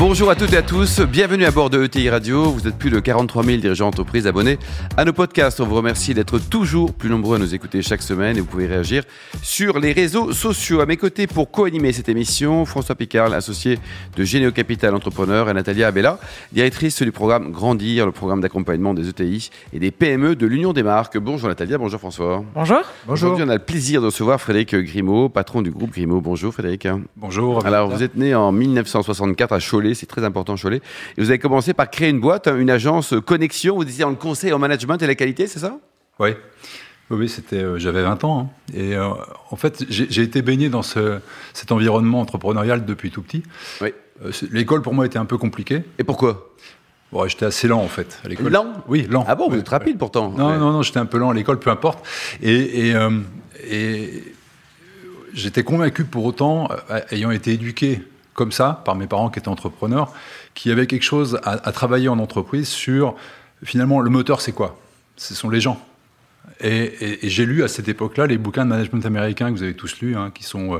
Bonjour à toutes et à tous, bienvenue à bord de ETI Radio. Vous êtes plus de 43 000 dirigeants d'entreprise abonnés à nos podcasts. On vous remercie d'être toujours plus nombreux à nous écouter chaque semaine et vous pouvez réagir sur les réseaux sociaux. À mes côtés pour co-animer cette émission, François Picard, associé de Généo Capital Entrepreneur et Natalia Abella, directrice du programme Grandir, le programme d'accompagnement des ETI et des PME de l'Union des marques. Bonjour Natalia, bonjour François. Bonjour. Bonjour. Aujourd'hui, on a le plaisir de recevoir Frédéric Grimaud, patron du groupe Grimaud. Bonjour Frédéric. Bonjour. Alors, vous êtes né en 1964 à Cholet c'est très important Cholet. Et vous avez commencé par créer une boîte, hein, une agence connexion, vous disiez en conseil en management et la qualité, c'est ça? Oui. Oui, c'était, euh, j'avais 20 ans. Hein. Et euh, en fait, j'ai été baigné dans ce, cet environnement entrepreneurial depuis tout petit. Oui. Euh, l'école, pour moi, était un peu compliquée. Et pourquoi? Bon, J'étais assez lent, en fait, à l'école. Lent? Oui, lent. Ah bon, vous êtes rapide pourtant. Non, non, non, j'étais un peu lent à l'école, peu importe. Et, et, et j'étais convaincu pour autant, ayant été éduqué comme ça, par mes parents qui étaient entrepreneurs, qui avaient quelque chose à, travailler en entreprise sur, finalement, le moteur, c'est quoi? Ce sont les gens. Et, j'ai lu à cette époque-là les bouquins de management américain que vous avez tous lus, hein, qui sont euh,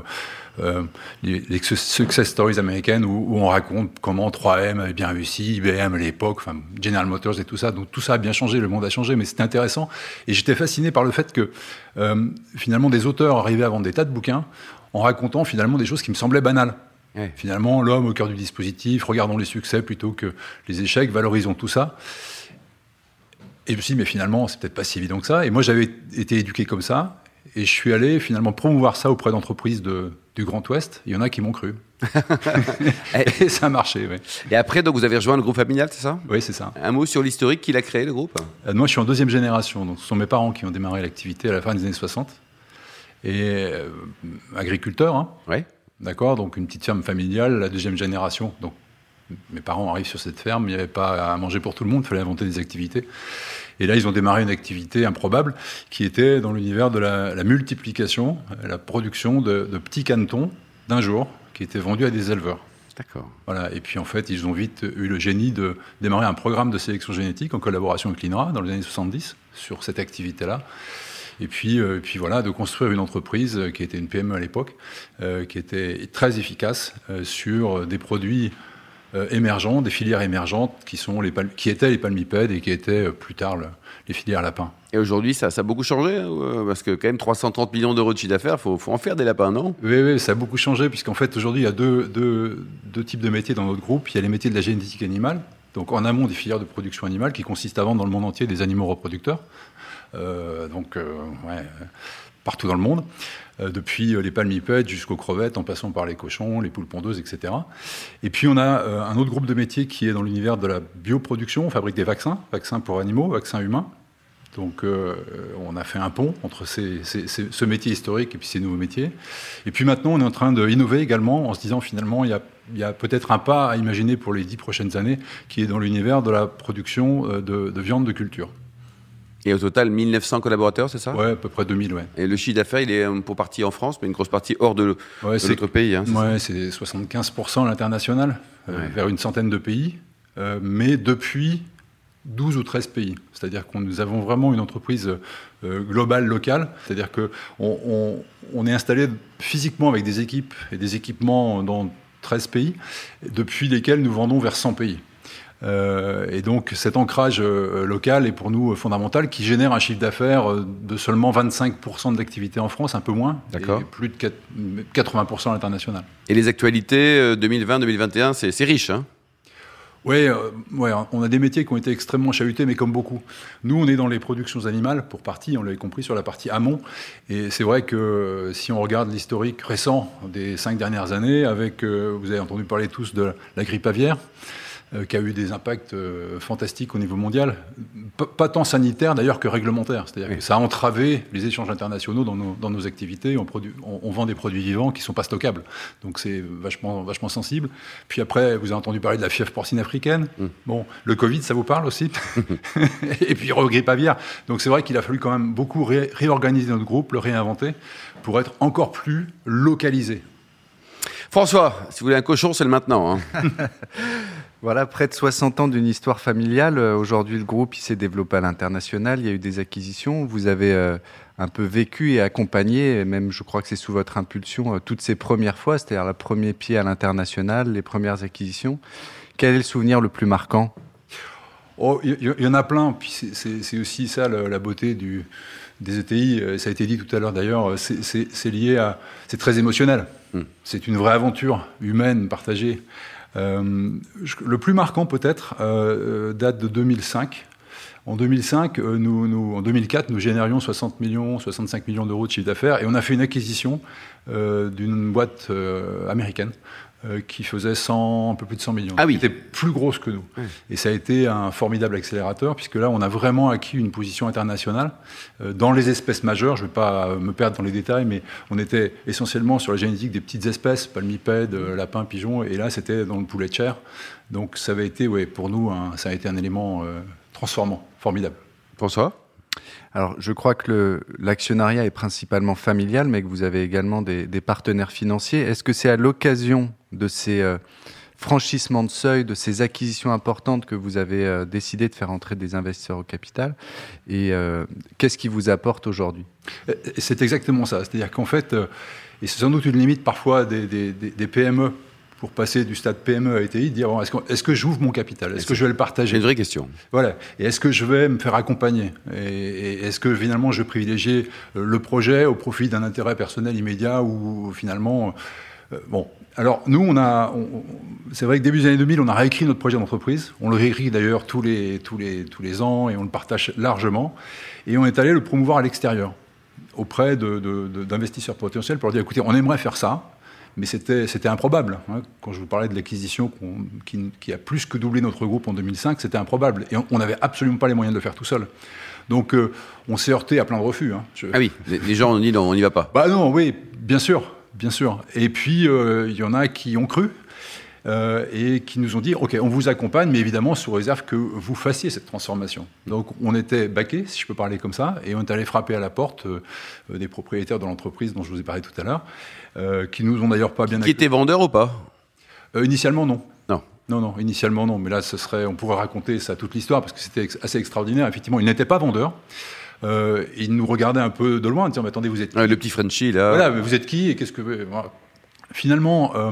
euh, les, success stories américaines, où, on raconte comment 3M avait bien réussi, IBM à l'époque, enfin, General Motors et tout ça. Donc tout ça a bien changé, le monde a changé, mais c'était intéressant. Et j'étais fasciné par le fait que euh, finalement des auteurs arrivaient à vendre des tas de bouquins en racontant finalement des choses qui me semblaient banales. Finalement, l'homme au cœur du dispositif, regardons les succès plutôt que les échecs, valorisons tout ça. Et je me suis dit, mais finalement, c'est peut-être pas si évident que ça. Et moi, j'avais été éduqué comme ça. Et je suis allé finalement promouvoir ça auprès d'entreprises du Grand Ouest. Il y en a qui m'ont cru. et ça a marché, oui. Et après, donc, vous avez rejoint le groupe familial, c'est ça? Oui, c'est ça. Un mot sur l'historique, qui l'a créé, le groupe? Euh, Moi, je suis en deuxième génération. Donc, ce sont mes parents qui ont démarré l'activité à la fin des années 60. Et euh, agriculteurs. Hein. Oui. D'accord Donc une petite ferme familiale, la deuxième génération. Donc mes parents arrivent sur cette ferme, il n'y avait pas à manger pour tout le monde, il fallait inventer des activités. Et là, ils ont démarré une activité improbable qui était dans l'univers de la, multiplication, la production de, petits canetons d'un jour qui étaient vendus à des éleveurs. D'accord. Voilà. Et puis en fait, ils ont vite eu le génie de démarrer un programme de sélection génétique en collaboration avec l'INRA dans les années 70 sur cette activité-là. Et puis, euh, puis voilà, de construire une entreprise euh, qui était une PME à l'époque, euh, qui était très efficace sur des produits émergents, des filières émergentes qui, sont les qui étaient les palmipèdes et qui étaient plus tard les filières lapins. Et aujourd'hui, ça, ça, a beaucoup changé hein, Parce que quand même 330 millions d'euros de chiffre d'affaires, il faut, faut, en faire des lapins, non? Oui, oui, ça a beaucoup changé, puisqu'en fait, aujourd'hui, il y a deux, deux, deux, types de métiers dans notre groupe. Il y a les métiers de la génétique animale, donc en amont des filières de production animale, qui consistent à vendre dans le monde entier des animaux reproducteurs. Euh, donc euh, partout dans le monde, euh, depuis les palmipèdes jusqu'aux crevettes, en passant par les cochons, les poules pondeuses, etc. Et puis on a un autre groupe de métiers qui est dans l'univers de la bioproduction. On fabrique des vaccins, vaccins pour animaux, vaccins humains. Donc on a fait un pont entre ce métier historique et puis ces nouveaux métiers. Et puis maintenant on est en train d'innover également en se disant finalement il y a, peut-être un pas à imaginer pour les dix prochaines années qui est dans l'univers de la production de viande de culture. Et au total, 1900 collaborateurs, c'est ça? Oui, à peu près 2000, ouais. Et le chiffre d'affaires, il est euh, pour partie en France, mais une grosse partie hors de, notre pays. Hein, oui, c'est 75% à l'international, euh, vers une centaine de pays, euh, mais depuis 12 ou 13 pays. C'est-à-dire que nous avons vraiment une entreprise globale, locale. C'est-à-dire qu'on on, est installé physiquement avec des équipes et des équipements dans 13 pays, depuis lesquels nous vendons vers 100 pays. Euh, et donc cet ancrage euh, local est pour nous fondamental, qui génère un chiffre d'affaires euh, de seulement 25% de l'activité en France, un peu moins, et plus de 80% à l'international. Et les actualités 2020-2021, c'est riche hein? Oui, ouais, on a des métiers qui ont été extrêmement chahutés, mais comme beaucoup. Nous, on est dans les productions animales, pour partie, on l'avait compris, sur la partie amont. Et c'est vrai que si on regarde l'historique récent des cinq dernières années, avec, vous avez entendu parler tous de la grippe aviaire, euh, qui a eu des impacts euh, fantastiques au niveau mondial, pas tant sanitaire d'ailleurs que réglementaire. C'est-à-dire que ça a entravé les échanges internationaux dans nos, dans nos activités. On, produit, on, vend des produits vivants qui ne sont pas stockables. Donc c'est vachement, vachement sensible. Puis après, vous avez entendu parler de la fièvre porcine africaine. Mm. Bon, le Covid, ça vous parle aussi? Et puis regrippe aviaire. Donc c'est vrai qu'il a fallu quand même beaucoup réorganiser notre groupe, le réinventer, pour être encore plus localisé. François, si vous voulez un cochon, c'est le maintenant. Hein. Voilà, près de 60 ans d'une histoire familiale. Euh, aujourd'hui, le groupe s'est développé à l'international. Il y a eu des acquisitions. Vous avez euh, un peu vécu et accompagné, et même je crois que c'est sous votre impulsion, euh, toutes ces premières fois, c'est-à-dire le premier pied à l'international, les premières acquisitions. Quel est le souvenir le plus marquant? Oh, il y, y, en a plein. Puis c'est aussi ça la, la beauté du, des ETI. Ça a été dit tout à l'heure d'ailleurs. C'est lié à. C'est très émotionnel. Hmm. C'est une vraie aventure humaine partagée. Euh, le plus marquant peut-être euh, date de 2005. En 2005, euh, nous, en 2004, nous générions 60 millions, 65 millions d'euros de chiffre d'affaires et on a fait une acquisition euh, d'une boîte euh, américaine euh, qui faisait 100, un peu plus de 100 millions. Ah oui. Qui était plus grosse que nous. Oui. Et ça a été un formidable accélérateur puisque là, on a vraiment acquis une position internationale dans les espèces majeures. Je ne vais pas me perdre dans les détails, mais on était essentiellement sur la génétique des petites espèces, palmipèdes, lapins, pigeons, et là, c'était dans le poulet de chair. Donc ça avait été, ouais, pour nous, un, ça a été un élément transformant, formidable. François? Alors, je crois que l'actionnariat est principalement familial, mais que vous avez également des, des partenaires financiers. Est-ce que c'est à l'occasion de ces euh, franchissements de seuil, de ces acquisitions importantes que vous avez euh, décidé de faire entrer des investisseurs au capital Et euh, qu'est-ce qui vous apporte aujourd'hui? C'est exactement ça. C'est-à-dire qu'en fait, et c'est sans doute une limite parfois des, des, des PME pour passer du stade PME à ETI, dire bon, est-ce, est que j'ouvre mon capital? Est-ce que je vais le partager? C'est une vraie question. Voilà. Et est-ce que je vais me faire accompagner? Et, et, est-ce que finalement je vais privilégier le projet au profit d'un intérêt personnel immédiat ou finalement. Euh, bon. Alors, nous, on a. C'est vrai que début des années 2000, on a réécrit notre projet d'entreprise. On le réécrit d'ailleurs tous les, tous, les, tous les ans et on le partage largement. Et on est allé le promouvoir à l'extérieur auprès d'investisseurs potentiels pour leur dire écoutez, on aimerait faire ça mais c'était improbable. Hein. Quand je vous parlais de l'acquisition qui, qui, a plus que doublé notre groupe en 2005, c'était improbable. Et on n'avait absolument pas les moyens de le faire tout seul. Donc euh, on s'est heurté à plein de refus. Hein. Je... Ah oui, les gens ont dit non, on n'y va pas. Bah non, oui, bien sûr, bien sûr. Et puis euh, il y en a qui ont cru. Euh, et qui nous ont dit OK, on vous accompagne, mais évidemment sous réserve que vous fassiez cette transformation. Donc on était baqués, si je peux parler comme ça, et on est allé frapper à la porte euh, des propriétaires de l'entreprise dont je vous ai parlé tout à l'heure, euh, qui nous ont d'ailleurs pas bien. Qui étaient vendeurs ou pas? Euh, Initialement non. Non. Non, non, initialement non. Mais là, ce serait, on pourrait raconter ça toute l'histoire parce que c'était assez extraordinaire. Effectivement, ils n'étaient pas vendeurs. Euh, ils nous regardaient un peu de loin, en disant, mais attendez, vous êtes qui ouais, Le petit Frenchie, là. Voilà, mais vous êtes qui et qu'est-ce que... Finalement, euh,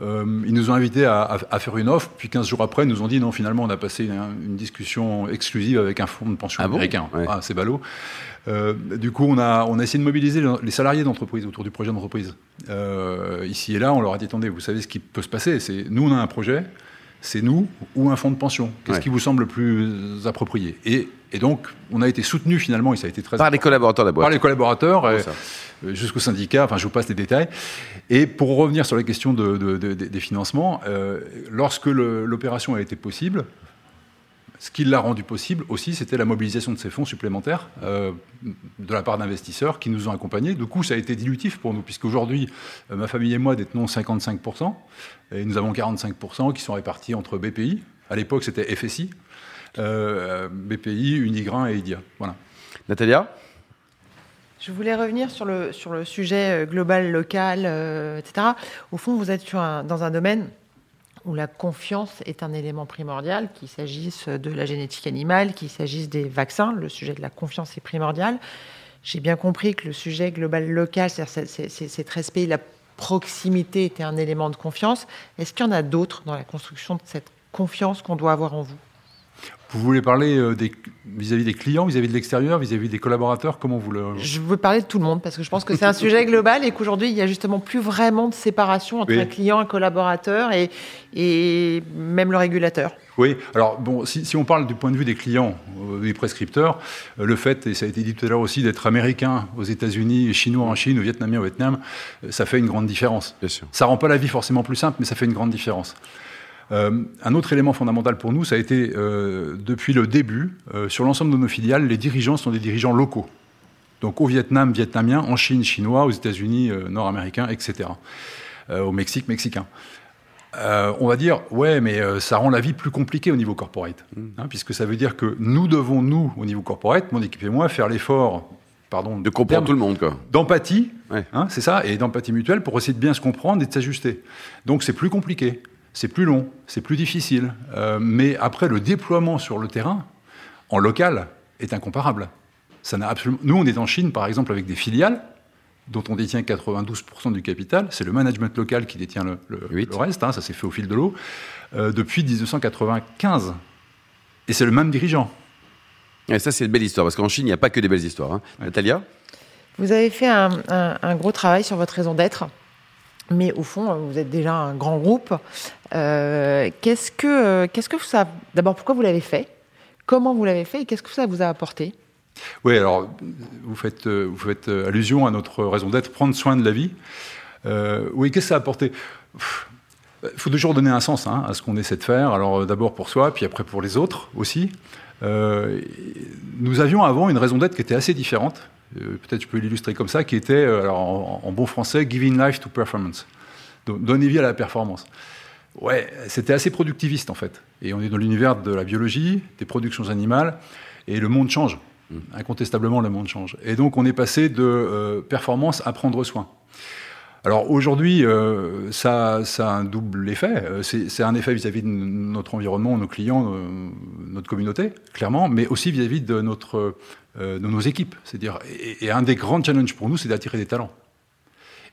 euh, ils nous ont invités à, à, à, faire une offre, puis 15 jours après, ils nous ont dit non, finalement, on a passé une, une discussion exclusive avec un fonds de pension ah américain. Bon ouais. ah, c'est ballot. Euh, du coup, on a, on a essayé de mobiliser les salariés d'entreprise autour du projet d'entreprise. Euh, ici et là, on leur a dit attendez, vous savez ce qui peut se passer C'est nous, on a un projet, c'est nous ou un fonds de pension. Qu'est-ce ouais. qui vous semble le plus approprié? Et, et, donc, on a été soutenu finalement, et ça a été très par les collaborateurs de la boîte. Par les collaborateurs. Oh, jusqu'au syndicat, enfin je vous passe les détails. Et pour revenir sur la question de, de, de, des financements, euh, lorsque l'opération a été possible, ce qui l'a rendu possible aussi, c'était la mobilisation de ces fonds supplémentaires euh, de la part d'investisseurs qui nous ont accompagnés. Du coup, ça a été dilutif pour nous, puisqu'aujourd'hui, euh, ma famille et moi détenons 55%, et nous avons 45% qui sont répartis entre BPI, à l'époque c'était FSI, euh, BPI, Unigrain et IDIA. Voilà. Natalia je voulais revenir sur le, sur le sujet global, local, euh, etc. Au fond, vous êtes sur un, dans un domaine où la confiance est un élément primordial, qu'il s'agisse de la génétique animale, qu'il s'agisse des vaccins, le sujet de la confiance est primordial. J'ai bien compris que le sujet global local, c'est-à-dire cet respect, la proximité était un élément de confiance. Est-ce qu'il y en a d'autres dans la construction de cette confiance qu'on doit avoir en vous? Vous voulez parler vis-à-vis des, -vis des clients, vis-à-vis -vis de l'extérieur, vis-à-vis des collaborateurs Comment vous le... Je veux parler de tout le monde parce que je pense que c'est un sujet global et qu'aujourd'hui, il n'y a justement plus vraiment de séparation entre oui. un client, un collaborateur et, et même le régulateur. Oui, alors bon, si, si, on parle du point de vue des clients, euh, des prescripteurs, euh, le fait, et ça a été dit tout à l'heure aussi, d'être américain aux États-Unis, chinois en Chine, ou vietnamien au Vietnam, euh, ça fait une grande différence. Bien sûr. Ça rend pas la vie forcément plus simple, mais ça fait une grande différence. Euh, un autre élément fondamental pour nous, ça a été euh, depuis le début, euh, sur l'ensemble de nos filiales, les dirigeants sont des dirigeants locaux. Donc au Vietnam, vietnamien, en Chine, chinois, aux États-Unis, nord-américains, etc. au Mexique, mexicain. on va dire, ouais, mais ça rend la vie plus compliquée au niveau corporate. Hein, puisque ça veut dire que nous devons, nous, au niveau corporate, mon équipe et moi, faire l'effort pardon, De comprendre tout le monde, d'empathie, Ouais. hein, c'est ça, et d'empathie mutuelle pour essayer de bien se comprendre et de s'ajuster. Donc c'est plus compliqué, c'est plus long, c'est plus difficile. Euh, mais après, le déploiement sur le terrain, en local, est incomparable. Ça n'a absolument... Nous, on est en Chine, par exemple, avec des filiales dont on détient 92% du capital. C'est le management local qui détient le, le- Huit. le reste, hein, ça s'est fait au fil de l'eau, euh, depuis 1995. Et c'est le même dirigeant. Et ça, c'est une belle histoire, parce qu'en Chine, il n'y a pas que des belles histoires. hein. Natalia? Vous avez fait un, un- un gros travail sur votre raison d'être, mais au fond, vous êtes déjà un grand groupe. Euh, qu'est-ce que, euh, qu'est-ce que ça. D'abord, pourquoi vous l'avez fait? Comment vous l'avez fait et qu'est-ce que ça vous a apporté? Oui, alors vous faites, euh, vous faites euh, allusion à notre raison d'être, prendre soin de la vie. Euh, oui, qu'est-ce que ça a apporté? Il faut toujours donner un sens hein, à ce qu'on essaie de faire. Alors euh, d'abord pour soi, puis après pour les autres aussi. Euh, nous avions avant une raison d'être qui était assez différente. Euh, Peut-être je peux l'illustrer comme ça, qui était, euh, alors, en, en bon français, giving life to performance. Donc, donner vie à la performance. Ouais, c'était assez productiviste en fait. Et on est dans l'univers de la biologie, des productions animales, et le monde change. Incontestablement, le monde change. Et donc, on est passé de euh, performance à prendre soin. Alors aujourd'hui, euh, ça, ça a un double effet. C'est un effet vis-à-vis de notre environnement, nos clients, notre communauté, clairement, mais aussi vis-à-vis de, notre, de nos équipes. C'est-à-dire, et, un des grands challenges pour nous, c'est d'attirer des talents.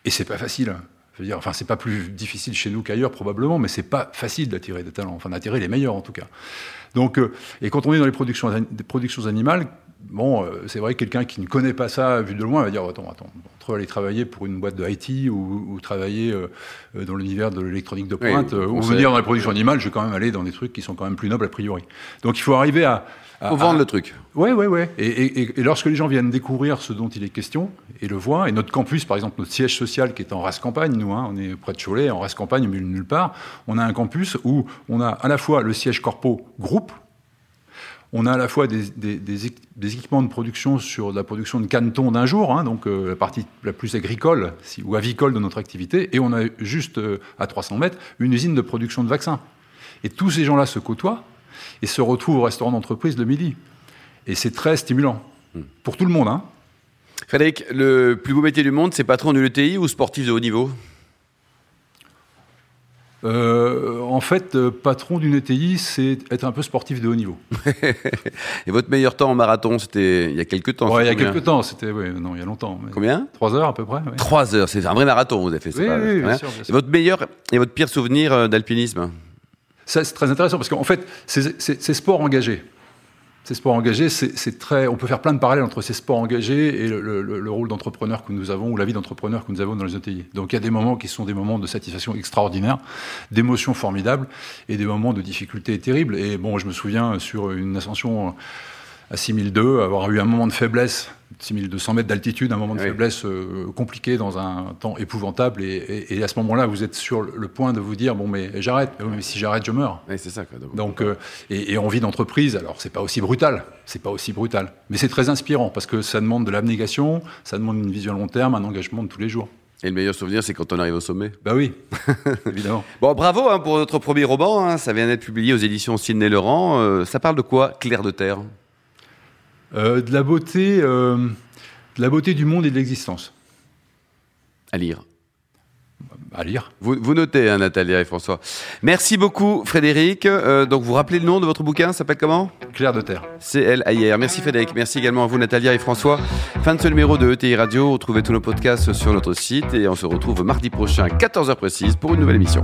Et c'est pas facile. Je veux dire, enfin, c'est pas plus difficile chez nous qu'ailleurs probablement, mais c'est pas facile d'attirer des talents, enfin d'attirer les meilleurs en tout cas. Donc, euh, et quand on est dans les productions, productions animales, bon, euh, c'est vrai que quelqu'un qui ne connaît pas ça vu de loin va dire attends, attends, entre aller travailler pour une boîte de IT ou, ou travailler euh, euh, dans l'univers de l'électronique de Oui, pointe, on ou venir dans les productions animales, je vais quand même aller dans des trucs qui sont quand même plus nobles a priori. Donc, il faut arriver à, à- Faut vendre à- le truc. Ouais, ouais, ouais. Et, et- lorsque les gens viennent découvrir ce dont il est question et le voient, et notre campus, par exemple, notre siège social qui est en race campagne, nous, hein, on est près de Cholet, en race campagne, de nulle part, on a un campus où on a à la fois le siège corpo groupe, on a à la fois des, des- des équ- des équipements de production sur la production de canetons d'un jour, hein, donc euh, la partie la plus agricole si- ou avicole de notre activité, et on a juste euh, à 300 mètres une usine de production de vaccins. Et tous ces gens-là se côtoient et se retrouvent au restaurant d'entreprise le midi. Et c'est très stimulant. Pour tout le monde. Hein. Frédéric, le plus beau métier du monde, c'est patron de l'ETI ou sportif de haut niveau? Euh, en fait, euh, patron d'une ETI, c'est être un peu sportif de haut niveau. Et votre meilleur temps en marathon, c'était il y a quelques temps il y a c'est quelques temps, c'était, ouais, non, il y a longtemps. mais- Combien Trois heures à peu près. ouais. Trois heures, c'est un vrai marathon, vous avez fait. c'est Oui, pas- oui, c'est bien rien. sûr, bien sûr. Et votre meilleur et votre pire souvenir euh, d'alpinisme? Ça, c'est très intéressant parce qu'en fait, ces, ces- ces sports engagés, ces sports engagés, c'est très. On peut faire plein de parallèles entre ces sports engagés et le rôle d'entrepreneur que nous avons ou la vie d'entrepreneur que nous avons dans les ETI. Donc il y a des moments qui sont des moments de satisfaction extraordinaire, d'émotions formidables et des moments de difficultés terribles. Et bon, je me souviens sur une ascension à 6002, avoir eu un moment de faiblesse, 6200 mètres d'altitude, un moment de Oui. faiblesse euh, compliqué dans un temps épouvantable. Et, et- et à ce moment-là, vous êtes sur le point de vous dire bon, mais j'arrête. Oui, Mais si j'arrête, je meurs. Oui, c'est ça. Quoi. Donc, Donc, euh, et, et en vie d'entreprise, alors c'est pas aussi brutal, c'est pas aussi brutal, mais c'est très inspirant parce que ça demande de l'abnégation, ça demande une vision à long terme, un engagement de tous les jours. Et le meilleur souvenir, c'est quand on arrive au sommet. Bah oui, évidemment. Bon, bravo hein, pour notre premier roman. hein. Ça vient d'être publié aux éditions Sidney Laurent. Euh, ça parle de quoi Clair de terre? Euh, de la beauté, euh, de la beauté du monde et de l'existence. à lire. À lire. Vous, vous notez, hein, Natalia et François. Merci beaucoup, Frédéric. Euh, donc, vous rappelez le nom de votre bouquin Ça s'appelle comment? Clair de terre. CLAIR. Merci Frédéric. Merci également à vous, Natalia et François. Fin de ce numéro de ETI Radio. Retrouvez tous nos podcasts sur notre site et on se retrouve mardi prochain, 14h précise, pour une nouvelle émission.